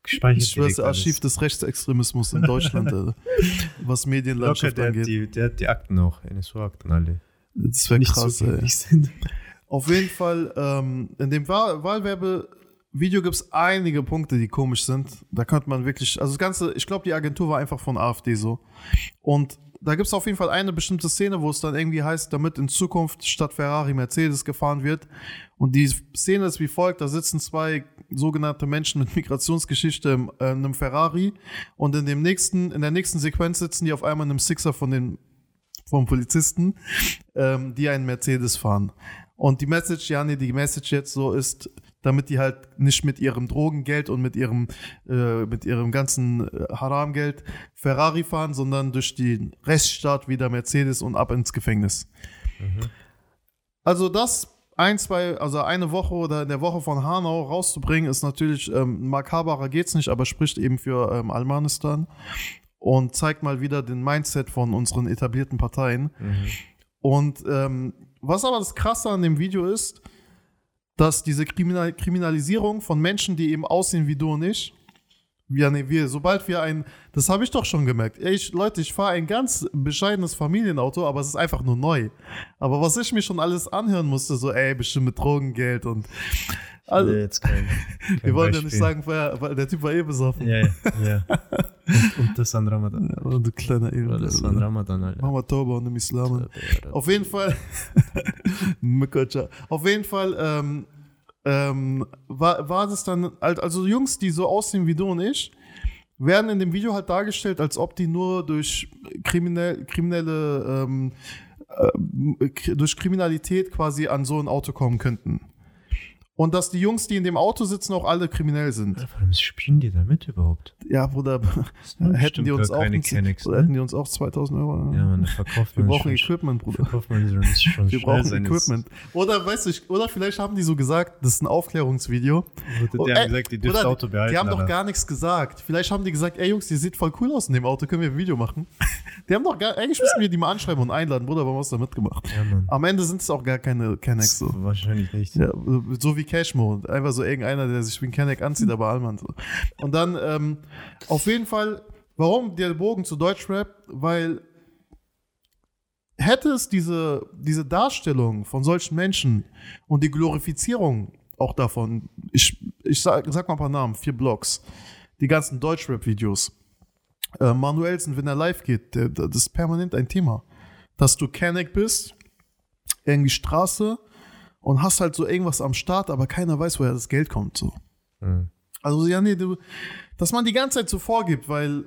gespeichert Ich schwöre, das. Archiv des Rechtsextremismus in Deutschland, Alter. was Locker, Medienlandschaft der hat, angeht. die, der hat die Akten auch, NSU-Akten alle. Das wäre Nicht krass, ey. zugänglich sind. Auf jeden Fall, ähm, in dem Wahl Wahlwerbevideo gibt es einige Punkte, die komisch sind. Da könnte man wirklich, also das Ganze, ich glaube, die Agentur war einfach von AfD so. Und da gibt es auf jeden Fall eine bestimmte Szene, wo es dann irgendwie heißt, damit in Zukunft statt Ferrari Mercedes gefahren wird. Und die Szene ist wie folgt: Da sitzen zwei sogenannte Menschen mit Migrationsgeschichte äh, in einem Ferrari und in dem nächsten, in der nächsten Sequenz sitzen die auf einmal in einem Sixer von den vom Polizisten, ähm, die einen Mercedes fahren. Und die Message, ja, nee, die Message jetzt so ist, damit die halt nicht mit ihrem Drogengeld und mit ihrem, äh, mit ihrem ganzen äh, Haramgeld Ferrari fahren, sondern durch den Rechtsstaat wieder Mercedes und ab ins Gefängnis. Also das ein, zwei, also eine Woche oder in der Woche von Hanau rauszubringen, ist natürlich ähm, makaberer geht's nicht, aber spricht eben für ähm, Almanistan und zeigt mal wieder den Mindset von unseren etablierten Parteien. Und ähm, was aber das Krasse an dem Video ist, dass diese Kriminal Kriminalisierung von Menschen, die eben aussehen wie du und ich, ja, nee, wir, sobald wir ein, das habe ich doch schon gemerkt. Ich, Leute, ich fahre ein ganz bescheidenes Familienauto, aber es ist einfach nur neu. Aber was ich mir schon alles anhören musste, so, ey, bestimmt mit Drogengeld und. Also, jetzt kein, kein wir wollen ja Beispiel. nicht sagen, weil, weil der Typ war eh besoffen. Ja, ja, ja. Und, und das an Ramadan. Ja, du kleiner Oder das an. Ramadan, Alter. Mama Tauber und im Islam. Auf jeden Fall, auf jeden Fall ähm, ähm, war, war das dann, halt- also Jungs, die so aussehen wie du und ich, werden in dem Video halt dargestellt, als ob die nur durch kriminell, kriminelle, ähm, äh, durch Kriminalität quasi an so ein Auto kommen könnten. Und dass die Jungs, die in dem Auto sitzen, auch alle kriminell sind. Warum spielen die damit überhaupt? Ja, Bruder, hätten die bestimmt uns auch, keine Kennex, oder hätten ne? die uns auch 2000 Euro. Ja, man, da verkauft Wir man brauchen schon, Equipment, Bruder. verkauft man schon, Wir brauchen Equipment. Oder weißt du, oder vielleicht haben die so gesagt, das ist ein Aufklärungsvideo. Die Oh, haben ey, gesagt, die dürft Auto behalten. Die haben doch gar nichts gesagt. Vielleicht haben die gesagt, ey Jungs, die sieht voll cool aus in dem Auto, können wir ein Video machen? Die haben doch gar, eigentlich müssen wir die mal anschreiben und einladen. Bruder, warum hast du da mitgemacht? Ja. Am Ende sind es auch gar keine Kennex so. Wahrscheinlich nicht. Ja, so wie Cashmo. Einfach so irgendeiner, der sich wie ein Kenneck anzieht, aber Allmann so. Und dann, ähm, auf jeden Fall, warum der Bogen zu Deutschrap? Weil hätte es diese, diese Darstellung von solchen Menschen und die Glorifizierung auch davon, ich, ich sag, sag mal ein paar Namen, vier Blogs, die ganzen Deutschrap-Videos, äh, Manuelsen, wenn er live geht, der, das ist permanent ein Thema. Dass du Kenneck bist, irgendwie Straße und hast halt so irgendwas am Start, aber keiner weiß, woher das Geld kommt. So. Mhm. Also ja, nee, du, dass man die ganze Zeit so vorgibt, weil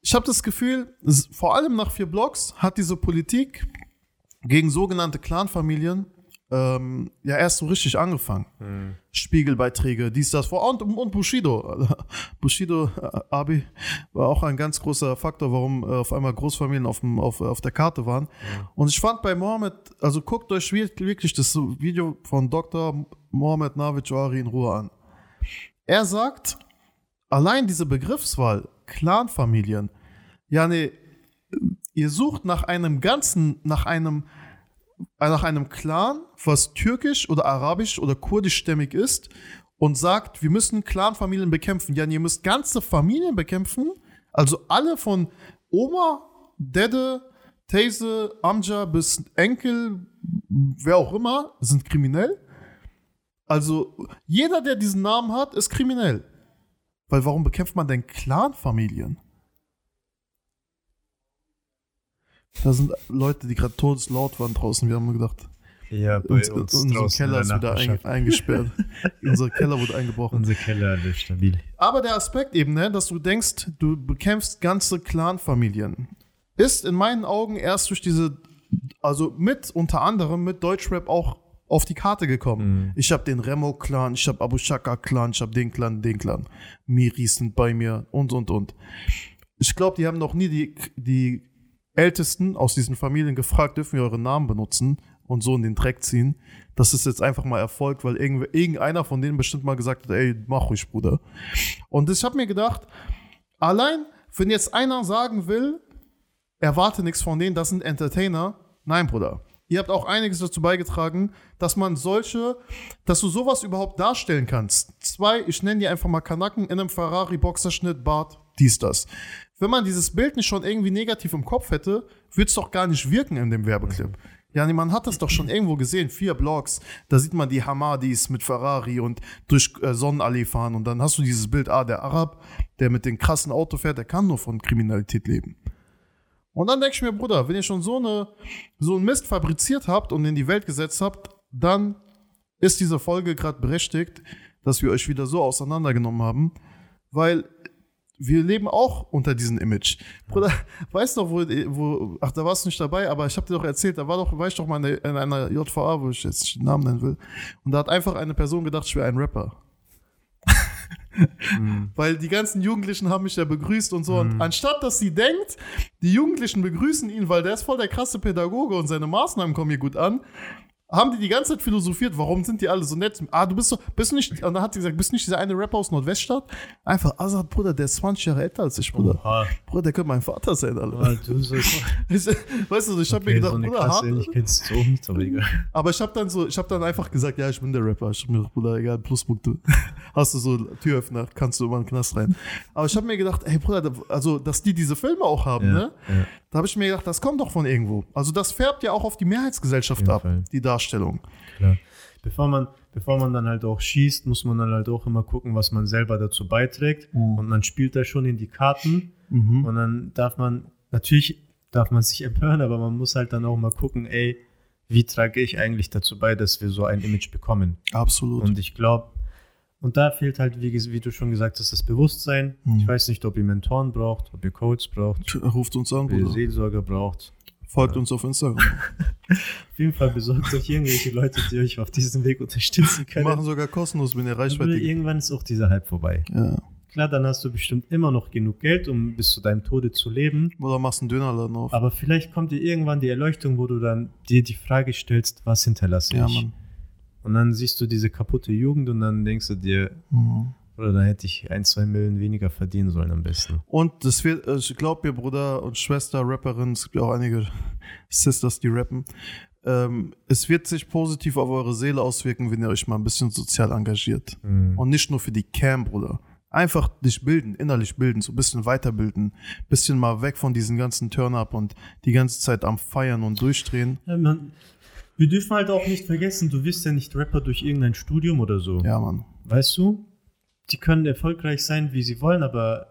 ich habe das Gefühl, vor allem nach vier Blogs hat diese Politik gegen sogenannte Clanfamilien ähm, ja erst so richtig angefangen. Mhm. Spiegelbeiträge, dies, das, vor und, und Bushido. Bushido äh, Abi war auch ein ganz großer Faktor, warum äh, auf einmal Großfamilien auf, dem, auf, auf der Karte waren. Und ich fand bei Mohammed, also guckt euch wir- wirklich das Video von Dr. Mohammed Navid Johari in Ruhe an. Er sagt, allein diese Begriffswahl, Clanfamilien, ja, nee, ihr sucht nach einem ganzen, nach einem, nach einem Clan, was türkisch oder arabisch oder kurdischstämmig ist und sagt, wir müssen Clanfamilien bekämpfen. Ja, ihr müsst ganze Familien bekämpfen, also alle von Oma, Dede, Tese, Amja bis Enkel, wer auch immer, sind kriminell. Also jeder, der diesen Namen hat, ist kriminell. Weil warum bekämpft man denn Clanfamilien? Da sind Leute, die gerade todeslaut waren draußen. Wir haben gedacht, Ja, bei uns, uns unser Keller ist der wieder ein, eingesperrt. unser Keller wurde eingebrochen. Unser Keller ist stabil. Aber der Aspekt eben, ne, dass du denkst, du bekämpfst ganze Clanfamilien, ist in meinen Augen erst durch diese, also mit, unter anderem mit Deutschrap auch auf die Karte gekommen. Mhm. Ich habe den Remo-Clan, ich habe Abu Shaka-Clan, ich habe den Clan, den Clan. Miris sind bei mir und, und, und. Ich glaube, die haben noch nie die, die Ältesten aus diesen Familien gefragt, dürfen wir eure Namen benutzen? und so in den Dreck ziehen. Das ist jetzt einfach mal Erfolg, weil irgend- irgendeiner von denen bestimmt mal gesagt hat, ey, mach ruhig, Bruder. Und ich habe mir gedacht, allein, wenn jetzt einer sagen will, erwarte nichts von denen, das sind Entertainer. Nein, Bruder. Ihr habt auch einiges dazu beigetragen, dass man solche, dass du sowas überhaupt darstellen kannst. Zwei, ich nenne die einfach mal Kanaken in einem Ferrari, Boxerschnitt, Bart, dies, das. Wenn man dieses Bild nicht schon irgendwie negativ im Kopf hätte, würde es doch gar nicht wirken in dem Werbeclip. Ja, nee, man hat das doch schon irgendwo gesehen, vier Blogs, da sieht man die Hamadis mit Ferrari und durch äh, Sonnenallee fahren und dann hast du dieses Bild, ah, der Arab, der mit dem krassen Auto fährt, der kann nur von Kriminalität leben. Und dann denke ich mir, Bruder, wenn ihr schon so, eine, so einen Mist fabriziert habt und in die Welt gesetzt habt, dann ist diese Folge gerade berechtigt, dass wir euch wieder so auseinandergenommen haben, weil wir leben auch unter diesem Image. Bruder, weißt du noch, wo, wo ach, da warst du nicht dabei, aber ich habe dir doch erzählt, da war doch, war ich doch mal in, einer JVA, wo ich jetzt den Namen nennen will, und da hat einfach eine Person gedacht, ich wäre ein Rapper. Weil die ganzen Jugendlichen haben mich ja begrüßt und so. Und anstatt dass sie denkt, die Jugendlichen begrüßen ihn, weil der ist voll der krasse Pädagoge und seine Maßnahmen kommen hier gut an, haben die die ganze Zeit philosophiert, warum sind die alle so nett? Ah, du bist so, bist du nicht, und dann hat sie gesagt, bist du nicht dieser eine Rapper aus Nordweststadt? Einfach, Azad, Bruder, der ist 20 Jahre älter als ich, Bruder. Oha. Bruder, der könnte mein Vater sein, Alter. Ah, du so, Ich, weißt du, ich habe mir okay, gedacht, so Bruder, krasse hart, Ähnlichkeit ist so nicht, aber egal. aber ich habe dann so, ich habe dann einfach gesagt, ja, ich bin der Rapper. Ich hab mir gedacht, Bruder, egal, Pluspunkte. Hast du so Türöffner, kannst du immer in den Knast rein. Aber ich habe mir gedacht, ey Bruder, also dass die diese Filme auch haben, Ja, ne? ja. Da habe ich mir gedacht, das kommt doch von irgendwo. Also das färbt ja auch auf die Mehrheitsgesellschaft ab, Fall. die Darstellung. Klar. Bevor man, bevor man dann halt auch schießt, muss man dann halt auch immer gucken, was man selber dazu beiträgt. Mhm. Und man spielt da schon in die Karten. Und dann darf man, natürlich darf man sich empören, aber man muss halt dann auch mal gucken, ey, wie trage ich eigentlich dazu bei, dass wir so ein Image bekommen? Absolut. Und ich glaube, und da fehlt halt, wie, wie du schon gesagt hast, das Bewusstsein. Mhm. Ich weiß nicht, ob ihr Mentoren braucht, ob ihr Coaches braucht, Ruft uns an, ob ihr Bruder. Seelsorger braucht. Folgt uns auf Instagram. Auf jeden Fall besorgt euch irgendwelche Leute, die euch auf diesem Weg unterstützen Wir machen können. sogar kostenlos, wenn ihr Reichweite irgendwann ist auch dieser Hype vorbei. Ja. Klar, dann hast du bestimmt immer noch genug Geld, um bis zu deinem Tode zu leben. Oder machst einen Dönerladen auf. Aber vielleicht kommt dir irgendwann die Erleuchtung, wo du dann dir die Frage stellst, was hinterlasse ja, ich? Mann. Und dann siehst du diese kaputte Jugend und dann denkst du dir, Mhm. oder da hätte ich ein, zwei Millionen weniger verdienen sollen am besten. Und das wird, äh, ich glaube mir, Bruder und Schwester, Rapperinnen, es gibt ja auch einige Sisters, die rappen. Ähm, es wird sich positiv auf eure Seele auswirken, wenn ihr euch mal ein bisschen sozial engagiert. Mhm. Und nicht nur für die Cam, Bruder. Einfach dich bilden, innerlich bilden, so ein bisschen weiterbilden. Bisschen mal weg von diesen ganzen Turn-Up und die ganze Zeit am Feiern und Durchdrehen. Ja, man, wir dürfen halt auch nicht vergessen, du wirst ja nicht Rapper durch irgendein Studium oder so. Ja, Mann. Weißt du? Die können erfolgreich sein, wie sie wollen, aber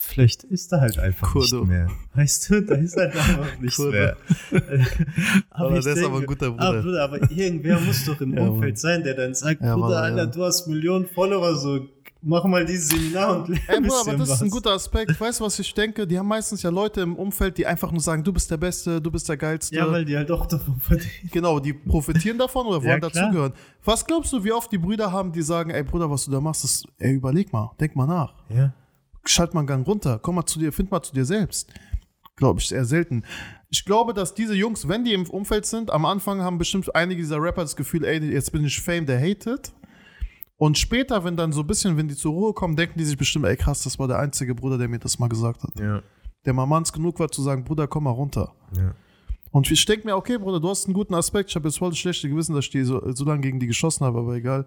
vielleicht ist da halt einfach Kurdo. nicht mehr. Weißt du, da ist halt einfach nichts Kurdo. mehr. Aber ich der ist aber ein guter Bruder. Ah, Bruder, aber irgendwer muss doch im Ja, Umfeld Mann. sein, der dann sagt, Ja, Bruder, Mann, Alter, ja. du hast Millionen Follower, so mach mal dieses Seminar und lern Ey, Bruder, aber das ist ein was. guter Aspekt. Weißt du, was ich denke? Die haben meistens ja Leute im Umfeld, die einfach nur sagen, du bist der Beste, du bist der Geilste. Ja, weil die halt auch davon verdienen. Genau, die profitieren davon oder Ja, wollen klar. dazugehören. Was glaubst du, wie oft die Brüder haben, die sagen, ey Bruder, was du da machst, ist, ey, überleg mal, denk mal nach. Ja. Schalt mal einen Gang runter, komm mal zu dir, find mal zu dir selbst. Glaube ich, eher selten. Ich glaube, dass diese Jungs, wenn die im Umfeld sind, am Anfang haben bestimmt einige dieser Rapper das Gefühl, ey, jetzt bin ich Fame, der hatet. Und später, wenn dann so ein bisschen, wenn die zur Ruhe kommen, denken die sich bestimmt, ey krass, das war der einzige Bruder, der mir das mal gesagt hat. Ja. Der mal manns genug war zu sagen, Bruder, komm mal runter. ja. Und ich denke mir, okay, Bruder, du hast einen guten Aspekt. Ich habe jetzt voll das schlechte Gewissen, dass ich die so, so lange gegen die geschossen habe, aber egal.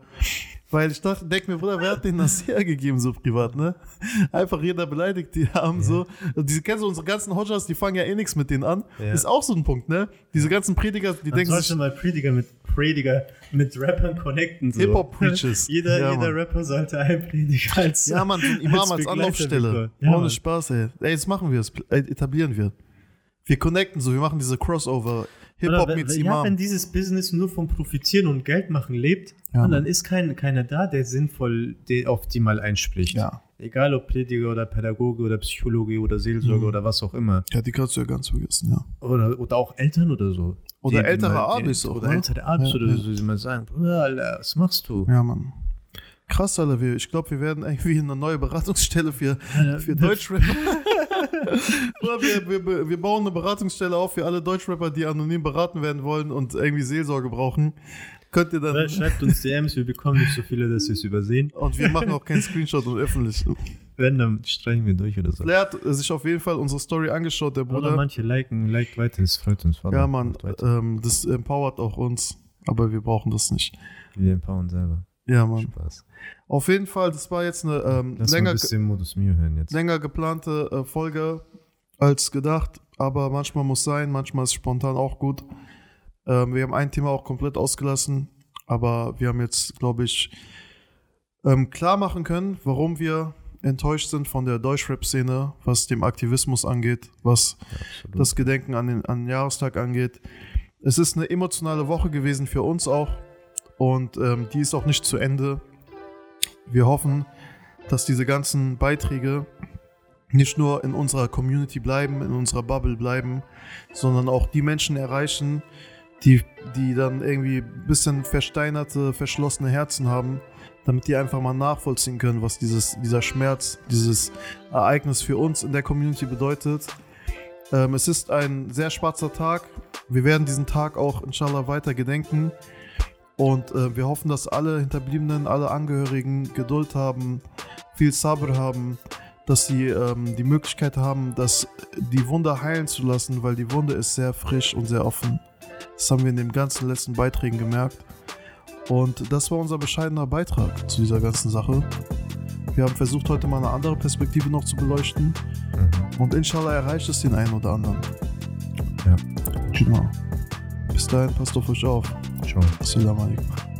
Weil ich dachte, denke mir, Bruder, wer hat denen das hergegeben, so privat, ne? Einfach jeder beleidigt, die haben so. Diese, kennst du unsere ganzen Hodgers, die fangen ja eh nichts mit denen an. Ja. Ist auch so ein Punkt, ne? Diese ganzen Prediger, die Man denken sollte sich, mal Prediger mit Prediger mit Rappern connecten. So. Hip-Hop-Preachers. jeder Ja, jeder. Rapper sollte einen Prediger als ja, Mann, so ein Imam als, Begleiter Anlaufstelle. Ja, Ohne Mann. Spaß, ey. Ey, jetzt machen wir es. Ey, etablieren wir. Wir connecten so, wir machen diese Crossover. Hip-Hop ja, Imam. wenn dieses Business nur vom Profitieren und Geld machen lebt, Ja, dann ist kein, keiner da, der sinnvoll de- auf die mal einspricht. Ja. Egal ob Prediger oder Pädagoge oder Psychologe oder Seelsorger Mhm. oder was auch immer. ja, die kannst du ja ganz vergessen, ja. Oder, oder auch Eltern oder so. Oder Die- ältere die mal- Abis die, auch, Oder ne? ältere Abis Ja, oder so, die mal sagen, was machst du? Ja, Mann. Krass, Alter. Wir, ich glaube, wir werden irgendwie eine neue Beratungsstelle für, Alter, für Deutschrap. Oder wir, wir, wir bauen eine Beratungsstelle auf für alle Deutschrapper, die anonym beraten werden wollen und irgendwie Seelsorge brauchen. Könnt ihr dann. Oder Schreibt uns DMs, wir bekommen nicht so viele, dass wir es übersehen. Und wir machen auch keinen Screenshot und öffentlich. Wenn, dann streichen wir durch oder so. Flair hat sich auf jeden Fall unsere Story angeschaut, der Oder Bruder. manche liken, liked weiter, das freut uns. Vater. Ja, Mann, ähm, das empowert auch uns, aber wir brauchen das nicht. Wir empowern selber. Ja, Mann. Spaß. Auf jeden Fall, das war jetzt eine ähm, länger, ein jetzt. länger geplante äh, Folge als gedacht, aber manchmal muss sein, manchmal ist spontan auch gut. Ähm, wir haben ein Thema auch komplett ausgelassen, aber wir haben jetzt, glaube ich, ähm, klar machen können, warum wir enttäuscht sind von der Deutschrap-Szene, was dem Aktivismus angeht, was Absolut. das Gedenken an den, an den Jahrestag angeht. Es ist eine emotionale Woche gewesen für uns auch und ähm, die ist auch nicht zu Ende. Wir hoffen, dass diese ganzen Beiträge nicht nur in unserer Community bleiben, in unserer Bubble bleiben, sondern auch die Menschen erreichen, die, die dann irgendwie ein bisschen versteinerte, verschlossene Herzen haben, damit die einfach mal nachvollziehen können, was dieses, dieser Schmerz, dieses Ereignis für uns in der Community bedeutet. Ähm, es ist ein sehr schwarzer Tag. Wir werden diesen Tag auch inshallah weiter gedenken. Und äh, wir hoffen, dass alle Hinterbliebenen, alle Angehörigen Geduld haben, viel Sabr haben, dass sie ähm, die Möglichkeit haben, dass die Wunde heilen zu lassen, weil die Wunde ist sehr frisch und sehr offen. Das haben wir in den ganzen letzten Beiträgen gemerkt. Und das war unser bescheidener Beitrag zu dieser ganzen Sache. Wir haben versucht, heute mal eine andere Perspektive noch zu beleuchten. Mhm. Und inshallah erreicht es den einen oder anderen. Ja. Genau. Bis dahin, passt auf euch auf. شكرا. السلام عليكم.